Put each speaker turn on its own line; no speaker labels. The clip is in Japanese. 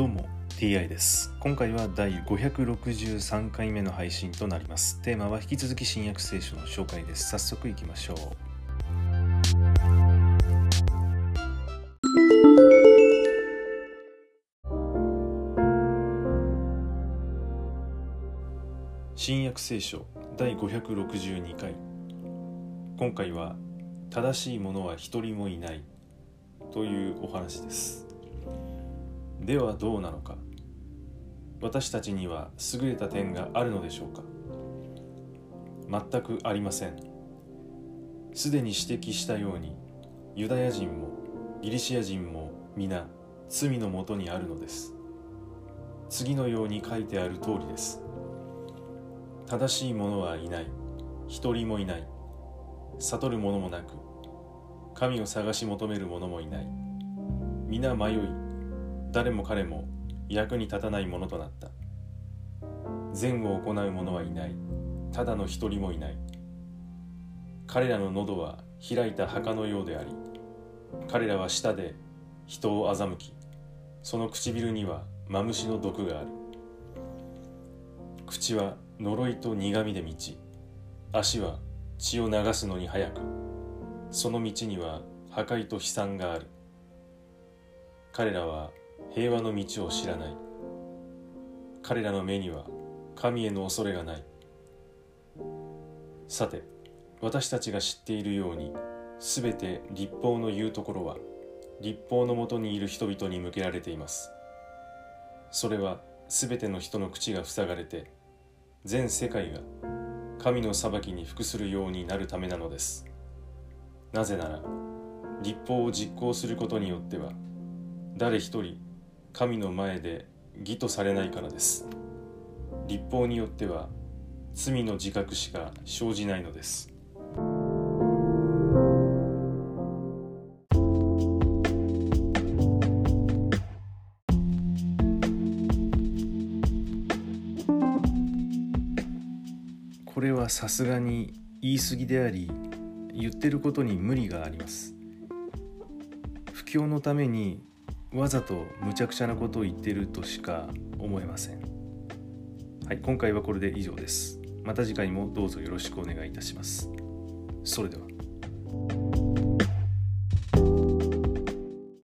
どうも TI です。今回は第563回目の配信となります。テーマは引き続き新約聖書の紹介です。早速いきましょう。新約聖書第562回。今回は正しい者は一人もいない。というお話です。ではどうなのか。私たちには優れた点があるのでしょうか。全くありません。すでに指摘したようにユダヤ人もギリシア人も皆罪のもとにあるのです。次のように書いてある通りです。正しい者はいない。一人もいない。悟る者もなく神を探し求める者もいない。皆迷い誰も彼も役に立たないものとなった。善を行う者はいない。ただの一人もいない。彼らの喉は開いた墓のようであり彼らは舌で人を欺きその唇にはマムシの毒がある。口は呪いと苦みで満ち足は血を流すのに早くその道には破壊と悲惨がある。彼らは平和の道を知らない。彼らの目には神への恐れがない。さて私たちが知っているようにすべて立法の言うところは立法のもとにいる人々に向けられています。それはすべての人の口が塞がれて全世界が神の裁きに服するようになるためなのです。なぜなら立法を実行することによっては誰一人神の前で義とされないからです。立法によっては罪の自覚しか生じないのです。これはさすがに言い過ぎであり言ってることに無理があります。布教のためにわざと無茶苦茶なことを言ってるとしか思えません。はい今回はこれで以上です。また次回もどうぞよろしくお願いいたします。それでは。